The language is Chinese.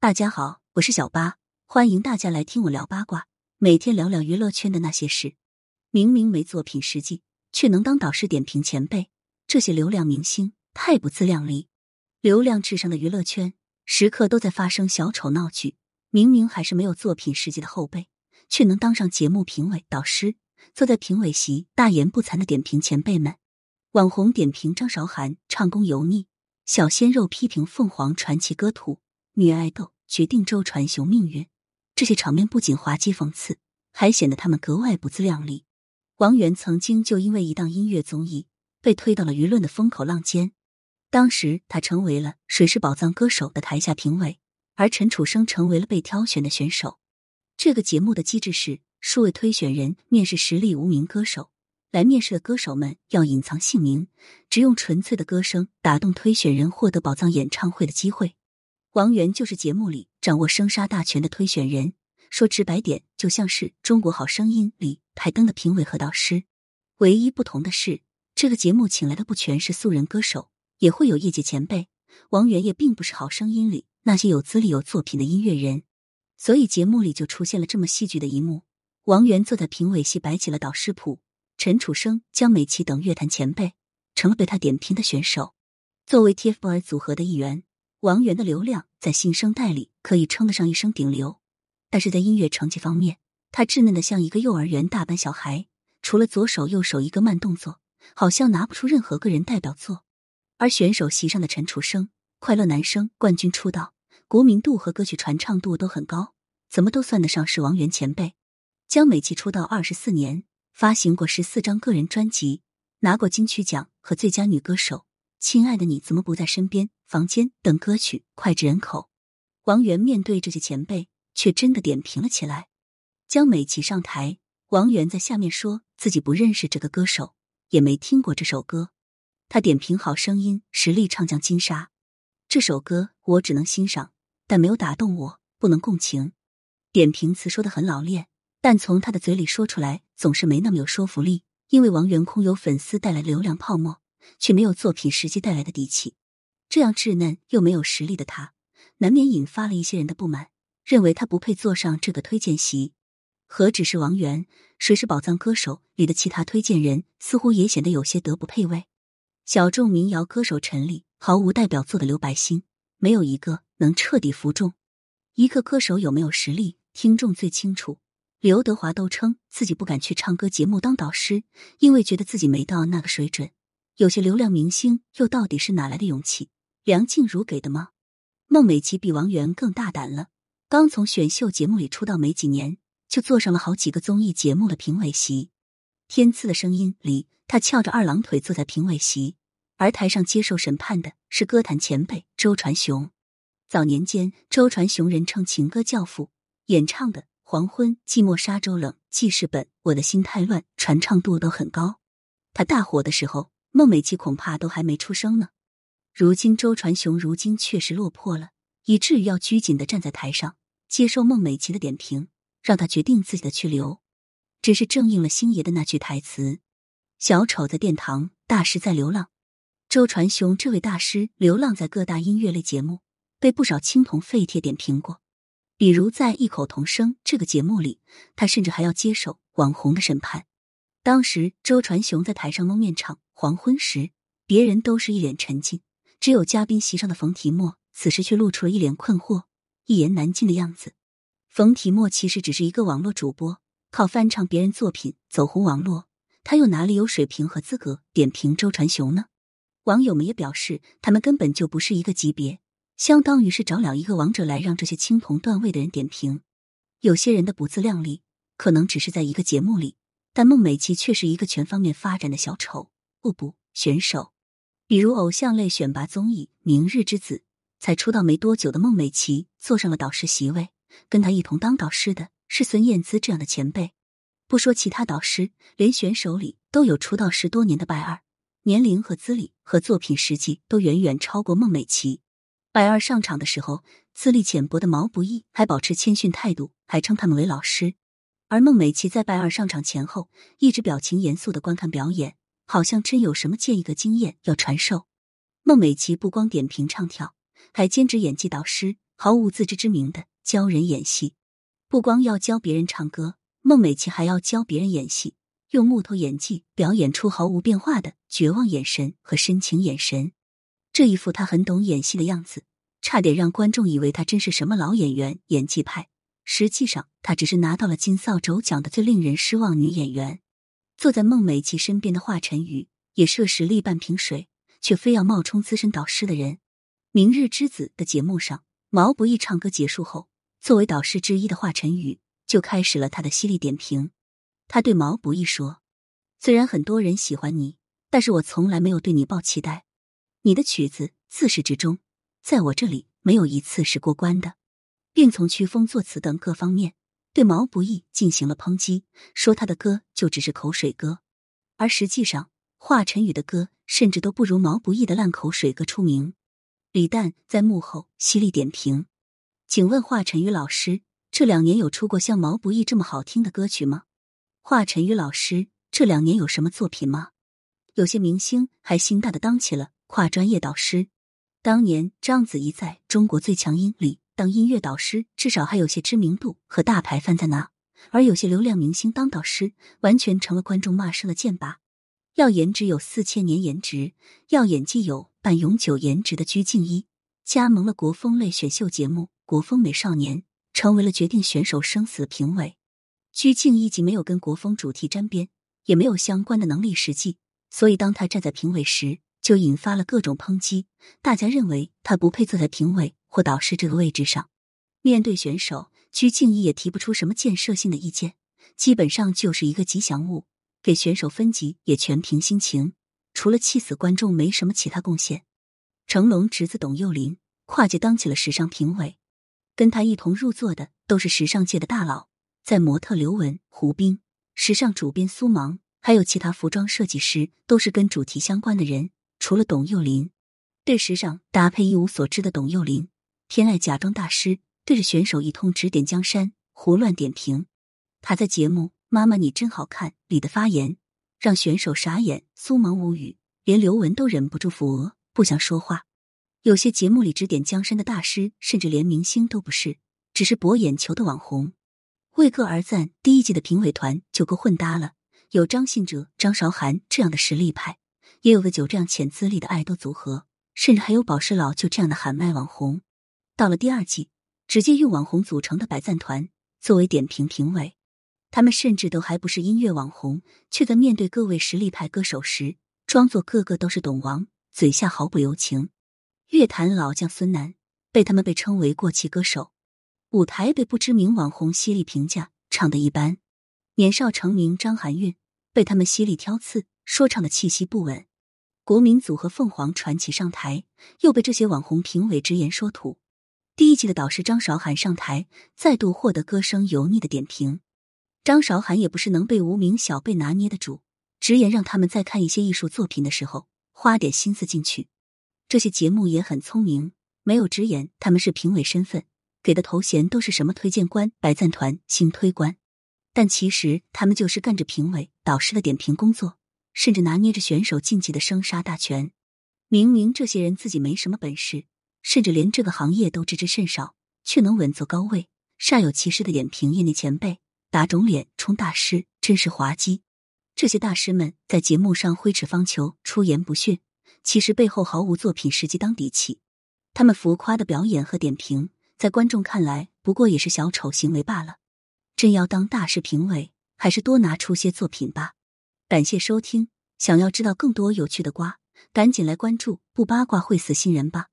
大家好，我是小八，欢迎大家来听我聊八卦，每天聊聊娱乐圈的那些事。明明没作品实际，却能当导师点评前辈，这些流量明星太不自量力。流量至上的娱乐圈，时刻都在发生小丑闹剧。明明还是没有作品实际的后辈，却能当上节目评委、导师，坐在评委席大言不惭的点评前辈们。网红点评张韶涵唱功油腻，小鲜肉批评凤凰传奇歌土。女爱豆决定周传雄命运，这些场面不仅滑稽讽刺，还显得他们格外不自量力。王源曾经就因为一档音乐综艺被推到了舆论的风口浪尖，当时他成为了《谁是宝藏歌手》的台下评委，而陈楚生成为了被挑选的选手。这个节目的机制是，数位推选人面试实力无名歌手，来面试的歌手们要隐藏姓名，只用纯粹的歌声打动推选人，获得宝藏演唱会的机会。王源就是节目里掌握生杀大权的推选人，说直白点，就像是《中国好声音》里排灯的评委和导师。唯一不同的是，这个节目请来的不全是素人歌手，也会有业界前辈。王源也并不是《好声音》里那些有资历、有作品的音乐人，所以节目里就出现了这么戏剧的一幕：王源坐在评委席摆起了导师谱，陈楚生、江美琪等乐坛前辈成了被他点评的选手。作为 TFBOYS 组合的一员。王源的流量在新生代里可以称得上一声顶流，但是在音乐成绩方面，他稚嫩的像一个幼儿园大班小孩，除了左手右手一个慢动作，好像拿不出任何个人代表作。而选手席上的陈楚生，快乐男声冠军出道，国民度和歌曲传唱度都很高，怎么都算得上是王源前辈。江美琪出道二十四年，发行过十四张个人专辑，拿过金曲奖和最佳女歌手。亲爱的，你怎么不在身边？房间等歌曲脍炙人口。王源面对这些前辈，却真的点评了起来。江美琪上台，王源在下面说自己不认识这个歌手，也没听过这首歌。他点评好声音实力唱将金莎这首歌，我只能欣赏，但没有打动我，不能共情。点评词说的很老练，但从他的嘴里说出来总是没那么有说服力。因为王源空有粉丝带来流量泡沫。却没有作品实际带来的底气，这样稚嫩又没有实力的他，难免引发了一些人的不满，认为他不配坐上这个推荐席。何止是王源，谁是宝藏歌手里的其他推荐人，似乎也显得有些德不配位。小众民谣歌手陈粒，毫无代表作的刘白星，没有一个能彻底服众。一个歌手有没有实力，听众最清楚。刘德华都称自己不敢去唱歌节目当导师，因为觉得自己没到那个水准。有些流量明星又到底是哪来的勇气？梁静茹给的吗？孟美岐比王源更大胆了，刚从选秀节目里出道没几年，就坐上了好几个综艺节目的评委席。《天赐的声音》里，她翘着二郎腿坐在评委席，而台上接受审判的是歌坛前辈周传雄。早年间，周传雄人称情歌教父，演唱的《黄昏》《寂寞沙洲冷》《记事本》《我的心太乱》传唱度都很高。他大火的时候。孟美岐恐怕都还没出生呢。如今周传雄如今确实落魄了，以至于要拘谨的站在台上接受孟美岐的点评，让他决定自己的去留。只是正应了星爷的那句台词：“小丑在殿堂，大师在流浪。”周传雄这位大师流浪在各大音乐类节目，被不少青铜废铁点评过。比如在《异口同声》这个节目里，他甚至还要接受网红的审判。当时周传雄在台上蒙面唱。黄昏时，别人都是一脸沉静，只有嘉宾席上的冯提莫，此时却露出了一脸困惑、一言难尽的样子。冯提莫其实只是一个网络主播，靠翻唱别人作品走红网络，他又哪里有水平和资格点评周传雄呢？网友们也表示，他们根本就不是一个级别，相当于是找了一个王者来让这些青铜段位的人点评。有些人的不自量力，可能只是在一个节目里，但孟美岐却是一个全方面发展的小丑。不不，选手，比如偶像类选拔综艺《明日之子》，才出道没多久的孟美岐坐上了导师席位，跟他一同当导师的是孙燕姿这样的前辈。不说其他导师，连选手里都有出道十多年的拜二，年龄和资历和作品实际都远远超过孟美岐。拜二上场的时候，资历浅薄的毛不易还保持谦逊态度，还称他们为老师。而孟美岐在拜二上场前后，一直表情严肃的观看表演。好像真有什么建议的经验要传授。孟美岐不光点评唱跳，还兼职演技导师，毫无自知之明的教人演戏。不光要教别人唱歌，孟美岐还要教别人演戏，用木头演技表演出毫无变化的绝望眼神和深情眼神。这一副他很懂演戏的样子，差点让观众以为他真是什么老演员、演技派。实际上，他只是拿到了金扫帚奖的最令人失望女演员。坐在孟美岐身边的华晨宇也是实力半瓶水，却非要冒充资深导师的人。《明日之子》的节目上，毛不易唱歌结束后，作为导师之一的华晨宇就开始了他的犀利点评。他对毛不易说：“虽然很多人喜欢你，但是我从来没有对你抱期待。你的曲子自始至终，在我这里没有一次是过关的。”并从曲风、作词等各方面对毛不易进行了抨击，说他的歌就只是口水歌，而实际上华晨宇的歌甚至都不如毛不易的烂口水歌出名。李诞在幕后犀利点评：“请问华晨宇老师，这两年有出过像毛不易这么好听的歌曲吗？华晨宇老师这两年有什么作品吗？有些明星还心大的当起了跨专业导师。当年章子怡在中国最强音里。”当音乐导师，至少还有些知名度和大牌范在那，而有些流量明星当导师，完全成了观众骂声的箭靶。要颜值有四千年颜值，要演技有半永久颜值的鞠婧祎，加盟了国风类选秀节目《国风美少年》，成为了决定选手生死的评委。鞠婧祎既没有跟国风主题沾边，也没有相关的能力实际，所以当他站在评委时，就引发了各种抨击。大家认为他不配坐在评委。或导师这个位置上，面对选手，鞠婧祎也提不出什么建设性的意见，基本上就是一个吉祥物。给选手分级也全凭心情，除了气死观众，没什么其他贡献。成龙侄子董又霖跨界当起了时尚评委，跟他一同入座的都是时尚界的大佬，在模特刘雯、胡兵、时尚主编苏芒，还有其他服装设计师，都是跟主题相关的人。除了董又霖，对时尚搭配一无所知的董又霖。偏爱假装大师，对着选手一通指点江山，胡乱点评。他在节目《妈妈你真好看》里的发言，让选手傻眼，苏芒无语，连刘雯都忍不住抚额，不想说话。有些节目里指点江山的大师，甚至连明星都不是，只是博眼球的网红。为歌而赞，第一季的评委团就够混搭了，有张信哲、张韶涵这样的实力派，也有个九这样浅资历的爱豆组合，甚至还有宝石老舅这样的喊麦网红。到了第二季，直接用网红组成的百赞团作为点评评委，他们甚至都还不是音乐网红，却在面对各位实力派歌手时，装作个个都是懂王，嘴下毫不留情。乐坛老将孙楠被他们被称为过气歌手，舞台被不知名网红犀利评价唱的一般。年少成名张含韵被他们犀利挑刺，说唱的气息不稳。国民组合凤凰传奇上台，又被这些网红评委直言说土。第一季的导师张韶涵上台，再度获得歌声油腻的点评。张韶涵也不是能被无名小辈拿捏的主，直言让他们在看一些艺术作品的时候花点心思进去。这些节目也很聪明，没有直言他们是评委身份，给的头衔都是什么推荐官、白赞团、新推官，但其实他们就是干着评委、导师的点评工作，甚至拿捏着选手晋级的生杀大权。明明这些人自己没什么本事。甚至连这个行业都知之甚少，却能稳坐高位，煞有其事的点评业内前辈，打肿脸充大师，真是滑稽。这些大师们在节目上挥斥方遒、出言不逊，其实背后毫无作品实际当底气。他们浮夸的表演和点评，在观众看来不过也是小丑行为罢了。真要当大师评委，还是多拿出些作品吧。感谢收听，想要知道更多有趣的瓜，赶紧来关注，不八卦会死新人吧。